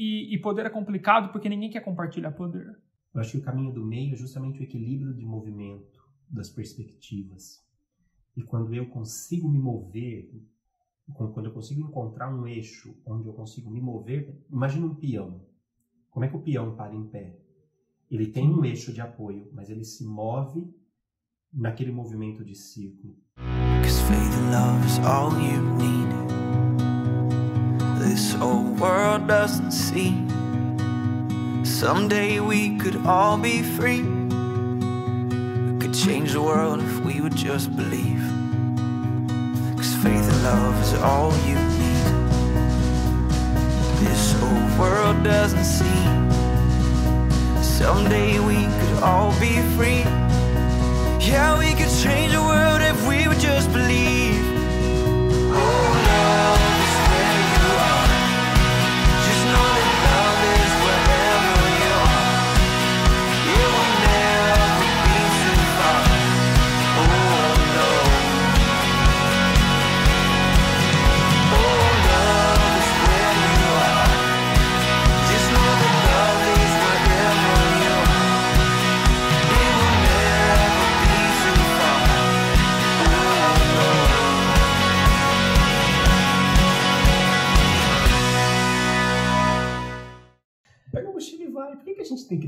e, e poder é complicado porque ninguém quer compartilhar poder. Eu acho que o caminho do meio é justamente o equilíbrio de movimento, das perspectivas. E quando eu consigo me mover, quando eu consigo encontrar um eixo onde eu consigo me mover, imagina um peão. Como é que o peão para em pé? Ele tem um eixo de apoio, mas ele se move naquele movimento de círculo. Cause faith and love is all you need. This old world doesn't see. Someday we could all be free. We could change the world if we would just believe. Cause faith and love is all you need. This old world doesn't see. Someday we could all be free. Yeah, we could change the world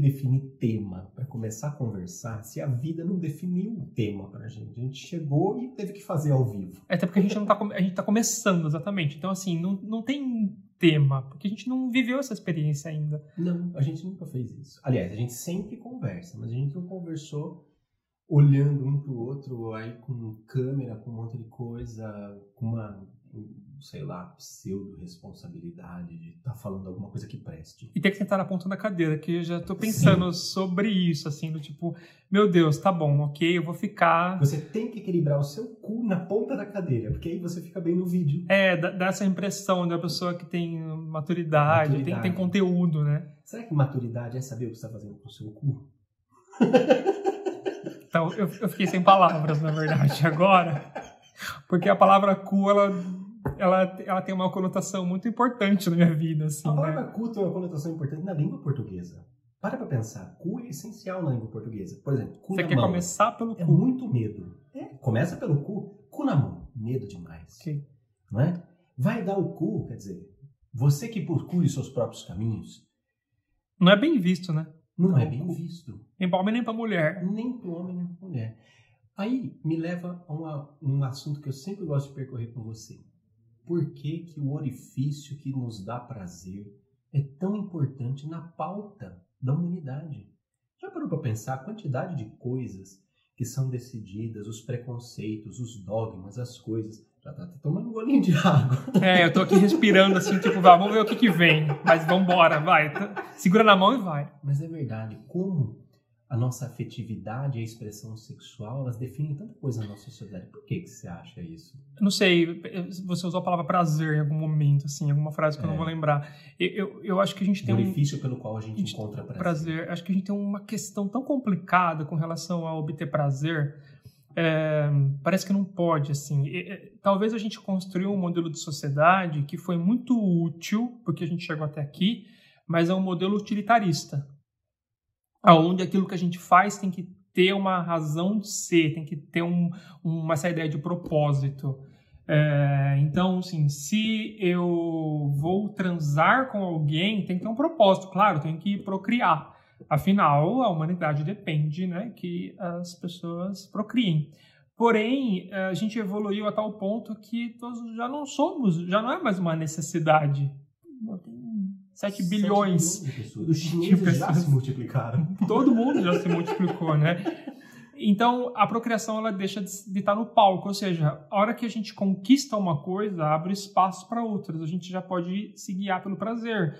definir tema para começar a conversar se a vida não definiu o tema para a gente? A gente chegou e teve que fazer ao vivo. É, até porque a gente não tá, a gente tá começando, exatamente. Então, assim, não, não tem tema, porque a gente não viveu essa experiência ainda. Não, a gente nunca fez isso. Aliás, a gente sempre conversa, mas a gente não conversou olhando um pro outro aí com câmera, com um monte de coisa, com uma sei lá, pseudo-responsabilidade de estar tá falando alguma coisa que preste. E ter que sentar na ponta da cadeira, que eu já tô pensando Sim. sobre isso, assim, do tipo, meu Deus, tá bom, ok, eu vou ficar... Você tem que equilibrar o seu cu na ponta da cadeira, porque aí você fica bem no vídeo. É, dá, essa impressão da pessoa que tem maturidade, maturidade. Tem, tem conteúdo, né? Será que maturidade é saber o que você tá fazendo com o seu cu? então, eu, eu fiquei sem palavras, na verdade, agora... Porque a palavra cu, ela ela, ela tem uma conotação muito importante na minha vida. Assim, a palavra né? cu tem uma conotação importante na língua portuguesa. Para pra pensar, cu é essencial na língua portuguesa. Por exemplo, cu Você na quer mão. começar pelo é cu. É muito medo. É, começa pelo cu, cu na mão. Medo demais. Sim. Não é? Vai dar o cu, quer dizer, você que procure seus próprios caminhos. Não é bem visto, né? Não, não é bem visto. Nem para homem nem para mulher. Nem para homem nem para mulher. Aí me leva a uma, um assunto que eu sempre gosto de percorrer com você por que, que o orifício que nos dá prazer é tão importante na pauta da humanidade. Já parou para pensar a quantidade de coisas que são decididas, os preconceitos, os dogmas, as coisas. Já tá tomando um golinho de água. É, eu tô aqui respirando assim, tipo, vá, vamos ver o que que vem. Mas vambora, vai. Segura na mão e vai. Mas é verdade, como a nossa afetividade e a expressão sexual, elas definem tanta coisa na nossa sociedade. Por que, que você acha isso? Não sei, você usou a palavra prazer em algum momento, assim, alguma frase que é. eu não vou é. lembrar. Eu, eu, eu, acho que a gente tem benefício um... pelo qual a gente, a gente encontra prazer. prazer. Acho que a gente tem uma questão tão complicada com relação a obter prazer. É, parece que não pode, assim. E, talvez a gente construiu um modelo de sociedade que foi muito útil, porque a gente chegou até aqui, mas é um modelo utilitarista aonde aquilo que a gente faz tem que ter uma razão de ser, tem que ter um, uma essa ideia de propósito. É, então, assim, se eu vou transar com alguém, tem que ter um propósito, claro, tem que procriar. Afinal, a humanidade depende né, que as pessoas procriem. Porém, a gente evoluiu a tal ponto que todos já não somos, já não é mais uma necessidade. 7 bilhões. bilhões Os chineses já se multiplicaram. Todo mundo já se multiplicou, né? Então, a procriação ela deixa de, estar no palco, ou seja, a hora que a gente conquista uma coisa, abre espaço para outras. A gente já pode se guiar pelo prazer.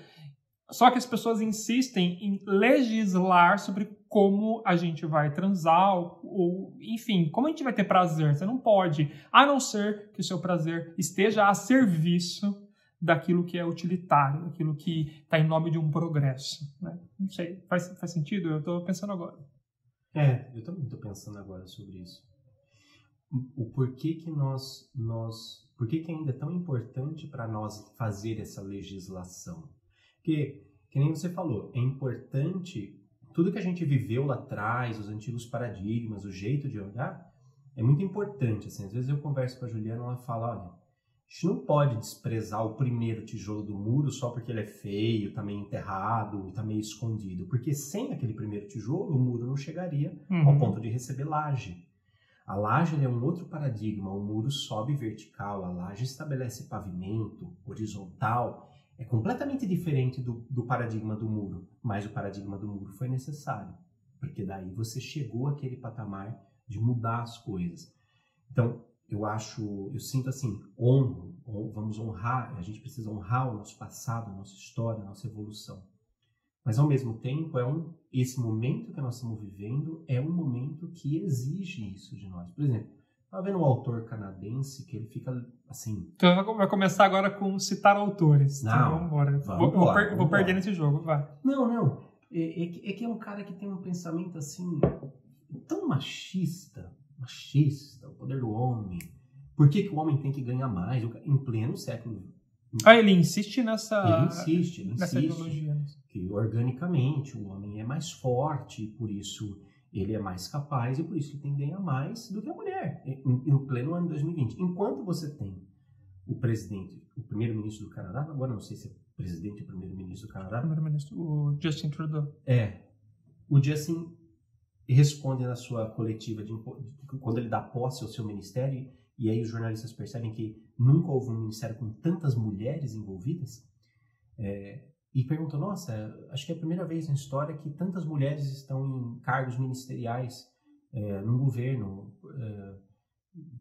Só que as pessoas insistem em legislar sobre como a gente vai transar, ou, ou, enfim, como a gente vai ter prazer. Você não pode, a não ser que o seu prazer esteja a serviço daquilo que é utilitário, daquilo que está em nome de um progresso. Né? Não sei, faz, faz sentido? Eu estou pensando agora. É, eu também estou pensando agora sobre isso. O porquê que nós, nós, por que ainda é tão importante para nós fazer essa legislação? Porque, que nem você falou, é importante tudo que a gente viveu lá atrás, os antigos paradigmas, o jeito de olhar, é muito importante. Assim, às vezes eu converso com a Juliana, ela fala, olha, a gente não pode desprezar o primeiro tijolo do muro só porque ele é feio, está meio enterrado, está meio escondido. Porque sem aquele primeiro tijolo, o muro não chegaria uhum. ao ponto de receber laje. A laje é um outro paradigma, o muro sobe vertical, a laje estabelece pavimento horizontal, é completamente diferente do, do paradigma do muro, mas o paradigma do muro foi necessário, porque daí você chegou àquele patamar de mudar as coisas. Então, eu acho, eu sinto assim, honro, vamos honrar, a gente precisa honrar o nosso passado, a nossa história, a nossa evolução. Mas ao mesmo tempo, é um, esse momento que nós estamos vivendo é um momento que exige isso de nós. Por exemplo, estava vendo um autor canadense que ele fica assim. Então vai começar agora com citar autores. Então, não, então vamos embora. Vou, vou, per, vou perder nesse jogo, vai. Não, não. É, é, é, que é um cara que tem um pensamento assim tão machista, machista, o poder do homem. Por que, que o homem tem que ganhar mais? Em pleno século ah, ele insiste nessa. Ele insiste, ele nessa insiste ideologia. Né? Que organicamente o homem é mais forte, por isso ele é mais capaz e por isso ele tem que ganhar mais do que a mulher, em, pleno ano 2020. Enquanto você tem o presidente, o primeiro-ministro do Canadá, agora não sei se é presidente ou primeiro-ministro do Canadá. Primeiro-ministro, o Justin Trudeau. É. O Justin responde na sua coletiva, de, quando ele dá posse ao seu ministério, e aí os jornalistas percebem que nunca houve um ministério com tantas mulheres envolvidas, é, e perguntam, nossa, acho que é a primeira vez na história que tantas mulheres estão em cargos ministeriais é, no governo. É,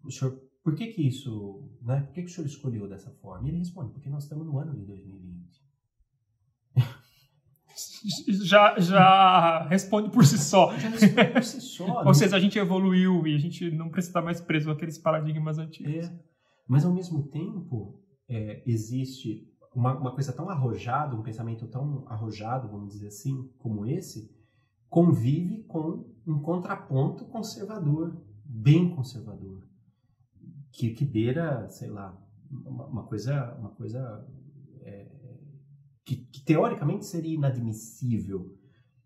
o senhor, por que que isso, né? Por que que o senhor escolheu dessa forma? E ele responde, porque nós estamos no ano de 2020. Já, já responde por si só. Já responde por si só. Ou né? seja, a gente evoluiu e a gente não precisa estar mais preso àqueles paradigmas antigos. É. Mas ao mesmo tempo, é, existe uma, uma coisa tão arrojada, um pensamento tão arrojado, vamos dizer assim, como esse, convive com um contraponto conservador, bem conservador, que, que beira, sei lá, uma, uma coisa, uma coisa que, que, teoricamente seria inadmissível.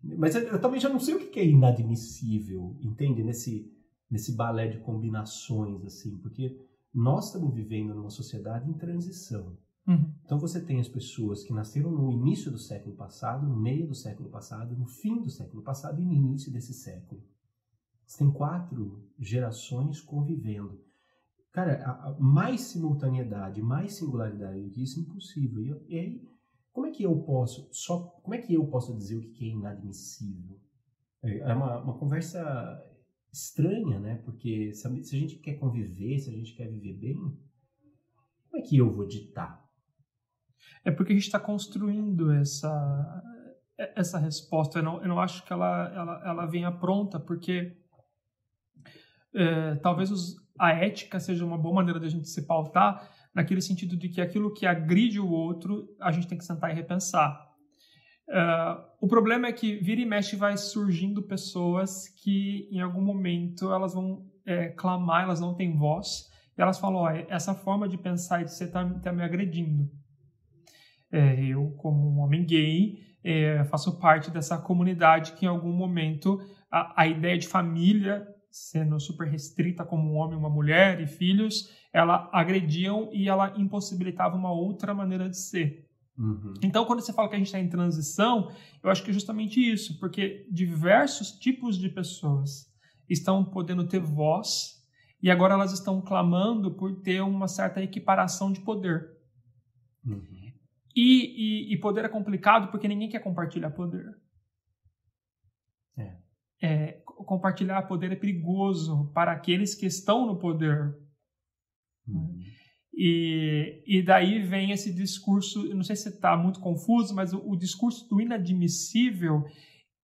Mas eu, eu, também já não sei o que é inadmissível, entende? Nesse, nesse balé de combinações, assim, porque nós estamos vivendo numa sociedade em transição. Uhum. Então você tem as pessoas que nasceram no início do século passado, no meio do século passado, no fim do século passado e no início desse século. Você tem quatro gerações convivendo. Cara, a, a mais simultaneidade, mais singularidade do que isso é impossível. E, e, aí, como é que eu posso só, como é que eu posso dizer o que é inadmissível? É, é uma, uma conversa estranha, né? Porque se a, se a gente quer conviver, se a gente quer viver bem, como é que eu vou ditar? É porque a gente está construindo essa, essa resposta. Eu não, eu não acho que ela, ela, ela venha pronta, porque é, talvez os, a ética seja uma boa maneira de a gente se pautar, naquele sentido de que aquilo que agride o outro, a gente tem que sentar e repensar. Uh, o problema é que vira e mexe vai surgindo pessoas que em algum momento elas vão é, clamar, elas não têm voz, e elas falam: ó, essa forma de pensar e de ser está tá me agredindo. É, eu, como um homem gay, é, faço parte dessa comunidade que em algum momento a, a, ideia de família, sendo super restrita como um homem, uma mulher e filhos, ela agrediam e ela impossibilitava uma outra maneira de ser. Uhum. Então, quando você fala que a gente está em transição, eu acho que é justamente isso, porque diversos tipos de pessoas estão podendo ter voz e agora elas estão clamando por ter uma certa equiparação de poder. Uhum. E, e, e, poder é complicado porque ninguém quer compartilhar poder. É. É, compartilhar poder é perigoso para aqueles que estão no poder. Uhum. E, e daí vem esse discurso, não sei se está muito confuso, mas o, o, discurso do inadmissível,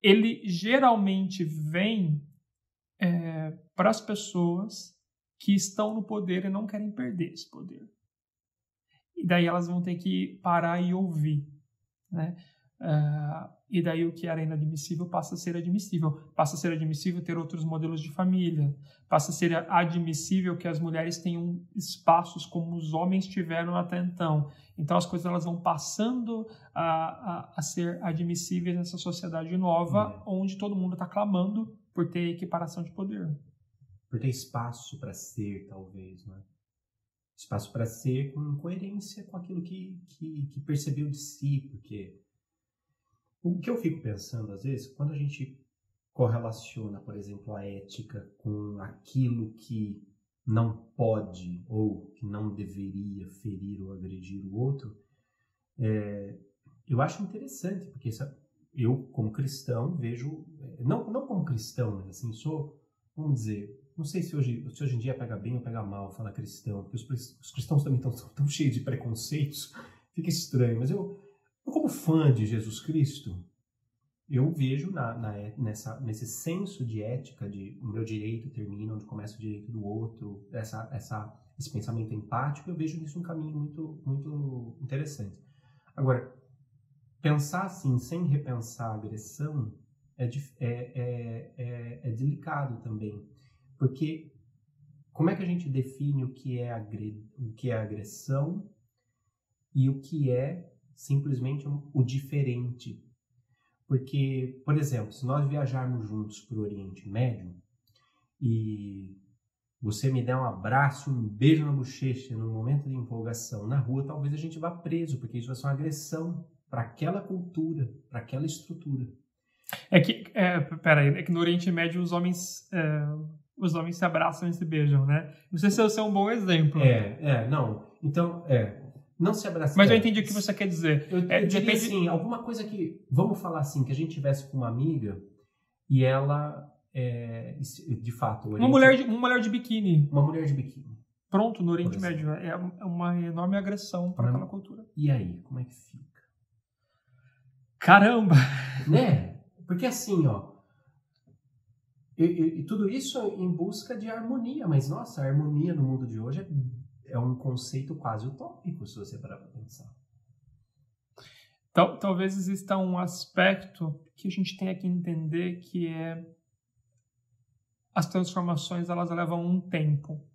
ele geralmente vem é, para as pessoas que estão no poder e não querem perder esse poder e daí elas vão ter que parar e ouvir, né? Uh, e daí o que era inadmissível passa a ser admissível. Passa a ser admissível ter outros modelos de família. Passa a ser admissível que as mulheres tenham espaços como os homens tiveram até então. Então as coisas elas vão passando a, a, a ser admissíveis nessa sociedade nova, uhum. onde todo mundo está clamando por ter equiparação de poder. Por ter espaço para ser, talvez, né? Espaço para ser com coerência com aquilo que, que, que percebeu de si, porque o que eu fico pensando, às vezes, quando a gente correlaciona, por exemplo, a ética com aquilo que não pode ou que não deveria ferir ou agredir o outro, é, eu acho interessante, porque essa, eu, como cristão, vejo, é, não, não como cristão, mas assim, sou, vamos dizer, não sei se hoje, se hoje em dia pega bem ou pega mal falar cristão, porque os, os cristãos também estão tão cheios de preconceitos, fica estranho, mas eu, como fã de Jesus Cristo, eu vejo na, na, nessa, nesse senso de ética, de o meu direito termina onde começa o direito do outro, essa, essa, esse pensamento empático, eu vejo nisso um caminho muito, muito interessante. Agora, pensar assim, sem repensar a agressão, é, é, é, é, é delicado também, porque como é que a gente define o que é, o que é agressão e o que é simplesmente o diferente. Porque, por exemplo, se nós viajarmos juntos para o Oriente Médio e você me der um abraço, um beijo na bochecha no momento de empolgação na rua, talvez a gente vá preso, porque isso vai ser uma agressão para aquela cultura, para aquela estrutura. É que, é, peraí, é que no Oriente Médio os homens, é, os homens se abraçam e se beijam, né? Não sei se esse é um bom exemplo. É, é, não. Então, é, não se abraçar. Mas eu entendi o que você quer dizer. Eu, é, eu depende... assim, alguma coisa que, vamos falar assim, que a gente tivesse com uma amiga e ela, é, de fato... Uma, mulher de, uma mulher de biquíni. Uma mulher de biquíni. Pronto, no Oriente Médio. É, é uma enorme agressão para aquela cultura. E aí, como é que fica? Caramba! Né? Porque assim, ó, e, e, e, tudo isso em busca de harmonia, mas nossa, a harmonia no mundo de hoje é é um conceito quase utópico, se você parar para pensar. Tal, talvez exista um aspecto que a gente tenha que entender que é as transformações elas levam um tempo.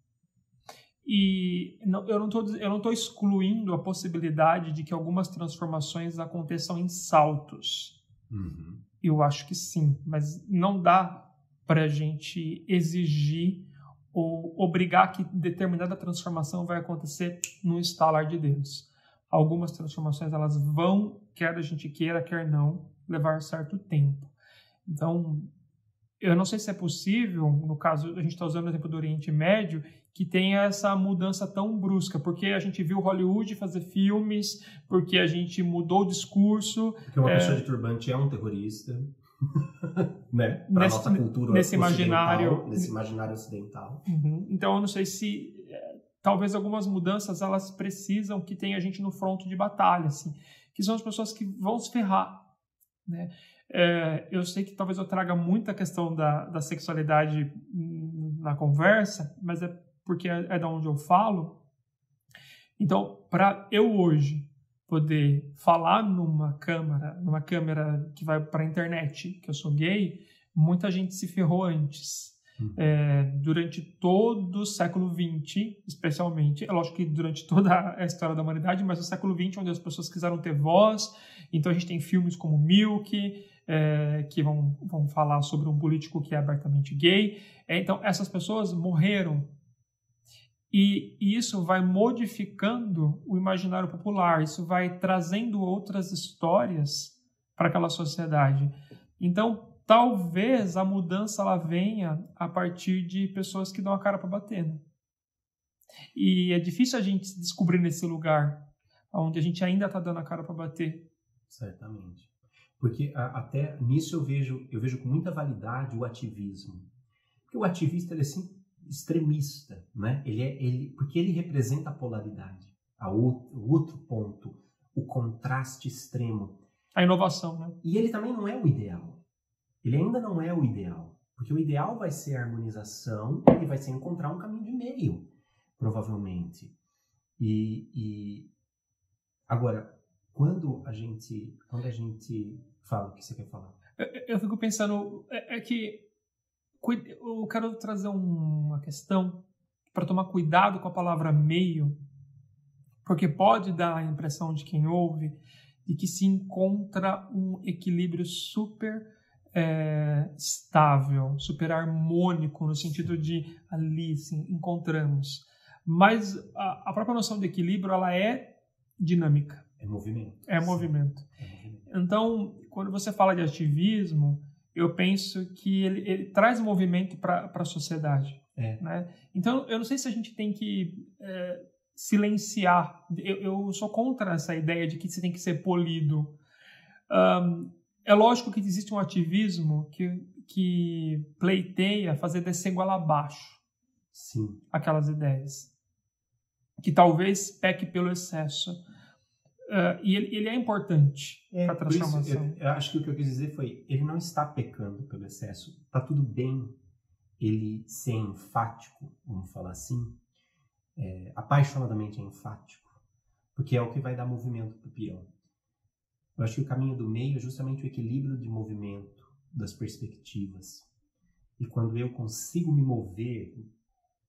E não, eu não estou excluindo a possibilidade de que algumas transformações aconteçam em saltos. Uhum. Eu acho que sim, mas não dá para a gente exigir ou obrigar que determinada transformação vai acontecer no estalar de dedos. Algumas transformações elas vão, quer a gente queira, quer não, levar certo tempo. Então, eu não sei se é possível, no caso, a gente está usando o exemplo do Oriente Médio, que tenha essa mudança tão brusca, porque a gente viu Hollywood fazer filmes, porque a gente mudou o discurso. Porque uma é... pessoa de turbante é um terrorista. né? Nesse, nossa cultura nesse imaginário, nesse imaginário ocidental. Uhum. Então eu não sei se é, talvez algumas mudanças elas precisam que tenha gente no fronto de batalha, assim, que são as pessoas que vão se ferrar, né? É, eu sei que talvez eu traga muita questão da, da sexualidade na conversa, mas é porque é, é da onde eu falo. Então, para eu hoje poder falar numa câmera, numa câmera que vai para a internet, que eu sou gay, muita gente se ferrou antes. Uhum. É, durante todo o século XX, especialmente, é lógico que durante toda a história da humanidade, mas no século XX, onde as pessoas quiseram ter voz, então a gente tem filmes como Milk, é, que vão, vão falar sobre um político que é abertamente gay. É, então, essas pessoas morreram e isso vai modificando o imaginário popular, isso vai trazendo outras histórias para aquela sociedade. Então, talvez a mudança ela venha a partir de pessoas que dão a cara para bater. Né? E é difícil a gente se descobrir nesse lugar onde a gente ainda está dando a cara para bater. Certamente. Porque a, até nisso eu vejo, eu vejo com muita validade o ativismo. Porque o ativista ele é sempre extremista, né? Ele é ele porque ele representa a polaridade, a outro, o outro ponto, o contraste extremo, a inovação, né? E ele também não é o ideal. Ele ainda não é o ideal, porque o ideal vai ser a harmonização e vai ser encontrar um caminho de meio, provavelmente. E, e agora quando a gente, quando a gente fala o que você quer falar, eu, eu fico pensando é, é, que eu quero trazer uma questão para tomar cuidado com a palavra meio, porque pode dar a impressão de quem ouve de que se encontra um equilíbrio super é, estável, super harmônico, no sentido de ali sim, encontramos. Mas a, a, própria noção de equilíbrio ela é dinâmica. É movimento. É movimento. É movimento. Então, quando você fala de ativismo, eu penso que ele, ele traz movimento para a sociedade. É. Né? Então, eu não sei se a gente tem que é, silenciar. Eu, eu, sou contra essa ideia de que você tem que ser polido. Um, é lógico que existe um ativismo que, que pleiteia fazer descer igual abaixo Sim. aquelas ideias. Que talvez peque pelo excesso. Uh, e ele, ele, é importante é, para a transformação. Isso, eu, eu, acho que o que eu quis dizer foi: ele não está pecando pelo excesso. Está tudo bem ele ser enfático, vamos falar assim, é, apaixonadamente enfático, porque é o que vai dar movimento para o peão. Eu acho que o caminho do meio é justamente o equilíbrio de movimento das perspectivas. E quando eu consigo me mover,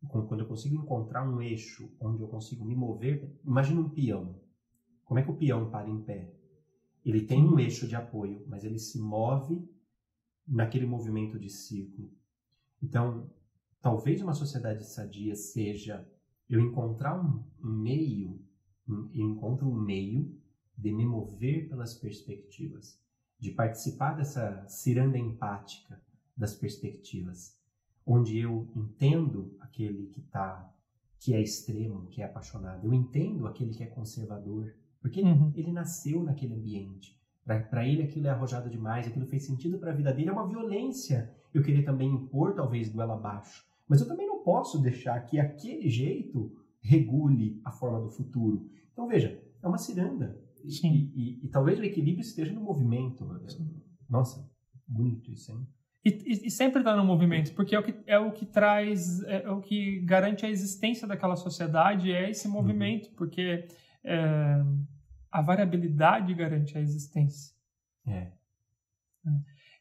quando eu consigo encontrar um eixo onde eu consigo me mover, imagina um peão. Como é que o peão para em pé? Ele tem um eixo de apoio, mas ele se move naquele movimento de círculo. Então, talvez uma sociedade sadia seja eu encontrar um, meio, eu encontro um meio de me mover pelas perspectivas, de participar dessa ciranda empática das perspectivas, onde eu entendo aquele que tá que é extremo, que é apaixonado, eu entendo aquele que é conservador, porque uhum. ele, ele nasceu naquele ambiente. Para ele aquilo é arrojado demais, aquilo fez sentido para a vida dele, é uma violência. Eu queria também impor talvez goela abaixo, mas eu também não posso deixar que aquele jeito regule a forma do futuro. Então veja, é uma ciranda. E, e, e, talvez o equilíbrio esteja no movimento. Nossa, bonito isso, hein? E, e sempre está no movimento, porque é o que, é o que traz, é, é, o que garante a existência daquela sociedade, é esse movimento, uhum. porque é, a variabilidade garante a existência. É. é.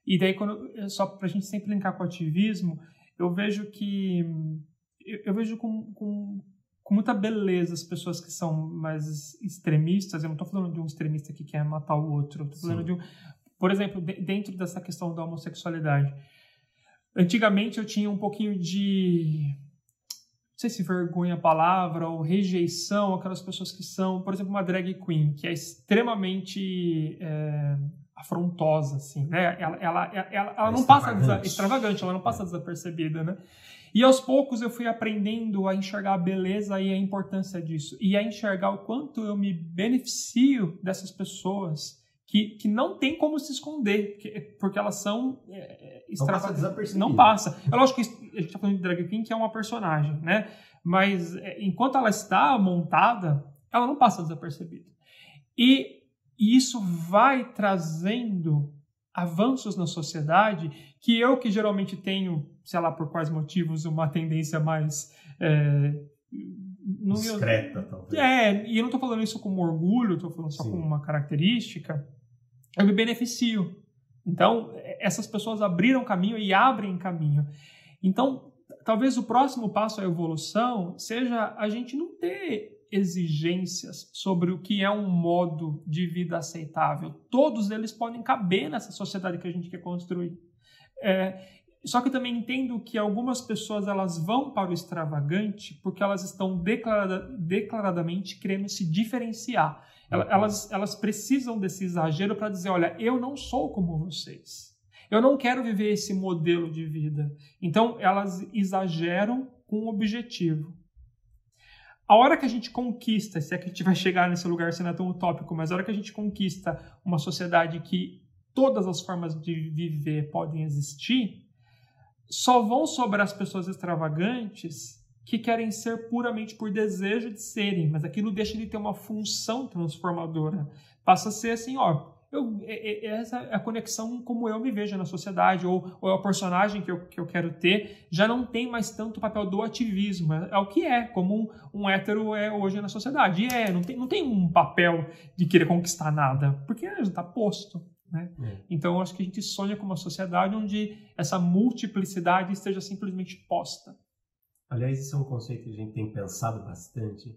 E daí, quando, só para a gente sempre linkar com o ativismo, eu vejo que. Eu, eu vejo com, com, com, muita beleza as pessoas que são mais extremistas. Eu não estou falando de um extremista que quer matar o outro. Estou falando Sim. de um. Por exemplo, de, dentro dessa questão da homossexualidade. Antigamente eu tinha um pouquinho de sei se vergonha a palavra, ou rejeição, aquelas pessoas que são, por exemplo, uma drag queen, que é extremamente é, afrontosa, assim, né? Ela, ela, ela, ela não passa extravagante, ela não passa desapercebida, né? E aos poucos eu fui aprendendo a enxergar a beleza e a importância disso, e a enxergar o quanto eu me beneficio dessas pessoas que, que não tem como se esconder, que, porque elas são é, Não passa desapercebido. Não passa. É lógico que a gente está falando de drag queen, que é uma personagem, né? Mas é, enquanto ela está montada, ela não passa desapercebida. E isso vai trazendo avanços na sociedade que eu, que geralmente tenho, sei lá por quais motivos, uma tendência mais... É, Discreta, talvez. É, e eu não estou falando isso como orgulho, estou falando só Sim. como uma característica eu me beneficio. Então, essas pessoas abriram caminho e abrem caminho. Então, talvez o próximo passo à evolução seja a gente não ter exigências sobre o que é um modo de vida aceitável. Todos eles podem caber nessa sociedade que a gente quer construir. É, só que também entendo que algumas pessoas elas vão para o extravagante porque elas estão declarada, declaradamente querendo se diferenciar. Elas, elas precisam desse exagero para dizer: olha, eu não sou como vocês. Eu não quero viver esse modelo de vida. Então, elas exageram com um objetivo. A hora que a gente conquista, se é que a gente vai chegar nesse lugar, se não é tão utópico, mas a hora que a gente conquista uma sociedade que todas as formas de viver podem existir, só vão sobrar as pessoas extravagantes que querem ser puramente por desejo de serem, mas aquilo deixa de ter uma função transformadora. Passa a ser assim, ó, Eu, é, é, essa é a conexão como eu me vejo na sociedade, ou, ou é o personagem que eu, que eu quero ter, já não tem mais tanto o papel do ativismo. É, é o que é, como um, um hétero é hoje na sociedade. E é, não tem, não tem um papel de querer conquistar nada, porque já está posto. Né? É. Então, acho que a gente sonha com uma sociedade onde essa multiplicidade esteja simplesmente posta. Aliás, isso é um conceito que a gente tem pensado bastante.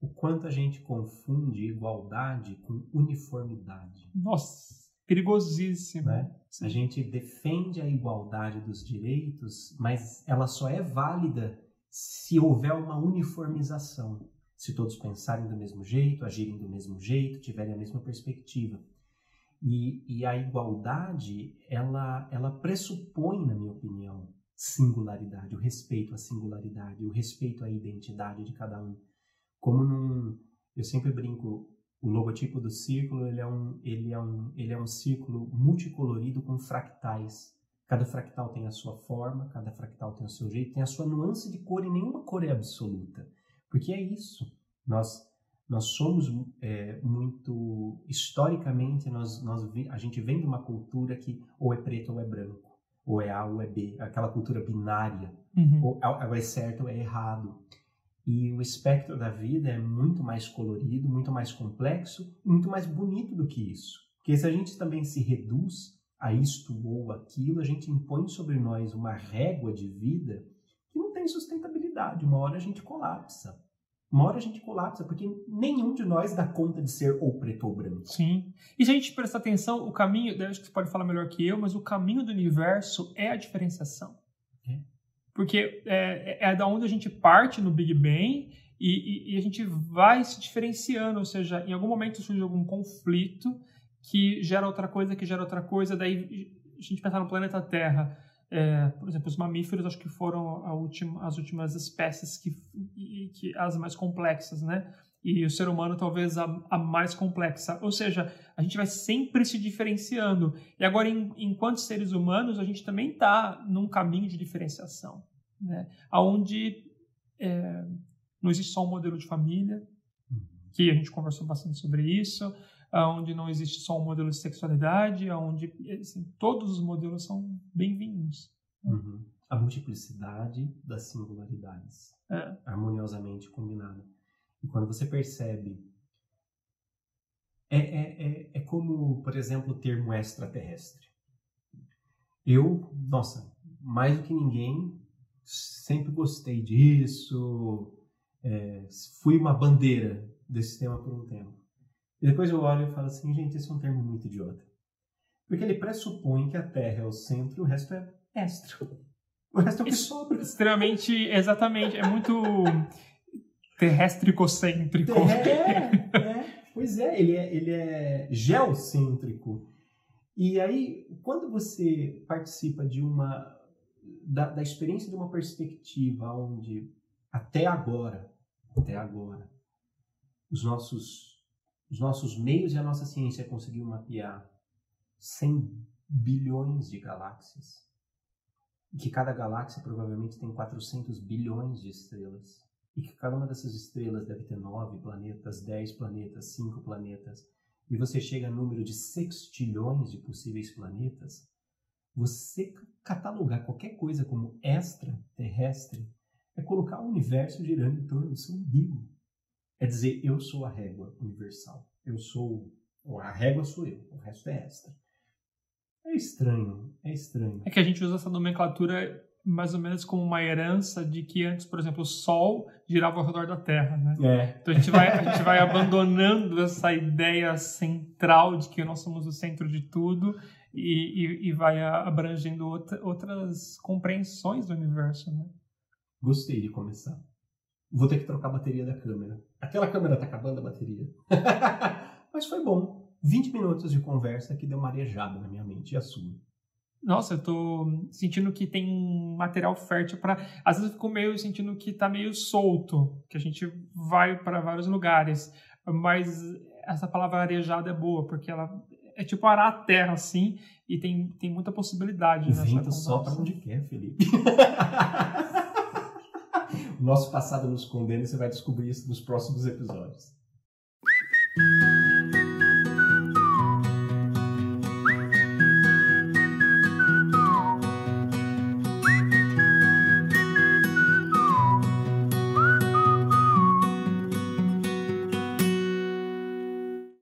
O quanto a gente confunde igualdade com uniformidade. Nossa, perigosíssimo. Né? A gente defende a igualdade dos direitos, mas ela só é válida se houver uma uniformização. Se todos pensarem do mesmo jeito, agirem do mesmo jeito, tiverem a mesma perspectiva. E, e a igualdade, ela, ela pressupõe, na minha opinião, singularidade, o respeito à singularidade, o respeito à identidade de cada um. Como num, eu sempre brinco, o logotipo do círculo ele é um, ele é um, ele é um círculo multicolorido com fractais. Cada fractal tem a sua forma, cada fractal tem o seu jeito, tem a sua nuance de cor e nenhuma cor é absoluta. Porque é isso. Nós nós somos é, muito historicamente nós, nós a gente vem de uma cultura que ou é preto ou é branco ou é A ou é B aquela cultura binária. Uhum. ou, ou é certo ou é errado. E o espectro da vida é muito mais colorido muito mais complexo muito mais bonito do que isso. Porque se a gente também se reduz a isto ou aquilo a gente impõe sobre nós uma régua de vida que não tem sustentabilidade. Uma hora a gente colapsa uma hora a gente colapsa, porque nenhum de nós dá conta de ser ou preto ou branco. Sim. E se a gente prestar atenção, o caminho, acho que você pode falar melhor que eu, mas o caminho do universo é a diferenciação. É. Porque é, é, é da onde a gente parte no Big Bang e, e, e, a gente vai se diferenciando, ou seja, em algum momento surge algum conflito que gera outra coisa, que gera outra coisa, daí a gente pensar no planeta Terra é, por exemplo, os mamíferos acho que foram última, as últimas espécies que, que as mais complexas, né? E o ser humano talvez a, a, mais complexa. Ou seja, a gente vai sempre se diferenciando. E agora, em, enquanto seres humanos, a gente também está num caminho de diferenciação, né? Onde é, não existe só um modelo de família, uhum. que a gente conversou bastante sobre isso, onde não existe só um modelo de sexualidade, onde assim, todos os modelos são bem-vindos. Uhum. A multiplicidade das singularidades, é. harmoniosamente combinada. E quando você percebe. É, é, é, é como, por exemplo, o termo extraterrestre. Eu, nossa, mais do que ninguém, sempre gostei disso, é, fui uma bandeira desse tema por um tempo. E depois eu olho e falo assim, gente, esse é um termo muito idiota. Porque ele pressupõe que a Terra é o centro e o resto é extra. O resto é o que sobra. Extremamente, exatamente. É muito terrestricocêntrico. É, é, pois é ele, é, ele é geocêntrico. E aí, quando você participa de uma da, da experiência de uma perspectiva onde até agora, até agora, os nossos os nossos meios e a nossa ciência conseguiu mapear 100 bilhões de galáxias. E que cada galáxia provavelmente tem 400 bilhões de estrelas. E que cada uma dessas estrelas deve ter 9 planetas, 10 planetas, 5 planetas. E você chega a número de sextilhões de possíveis planetas. Você catalogar qualquer coisa como extraterrestre é colocar o universo girando em torno do seu umbigo. É dizer, eu sou a régua universal. Eu sou. A régua sou eu, o resto é extra. É estranho, é estranho. É que a gente usa essa nomenclatura mais ou menos como uma herança de que antes, por exemplo, o Sol girava ao redor da Terra, né? É. Então a gente vai, a gente vai abandonando essa ideia central de que nós somos o centro de tudo e, e, e vai abrangendo outra, outras compreensões do universo, né? Gostei de começar. Vou ter que trocar a bateria da câmera. Aquela câmera tá acabando a bateria. Mas foi bom. 20 minutos de conversa que deu uma arejada na minha mente. E a sua? Nossa, eu tô sentindo que tem material fértil para. Às vezes eu fico meio sentindo que tá meio solto, que a gente vai para vários lugares. Mas essa palavra arejada é boa, porque ela é tipo arar a terra assim, e tem, tem muita possibilidade. O vento sopra onde quer, Felipe. nosso passado nos condena você vai descobrir isso nos próximos episódios.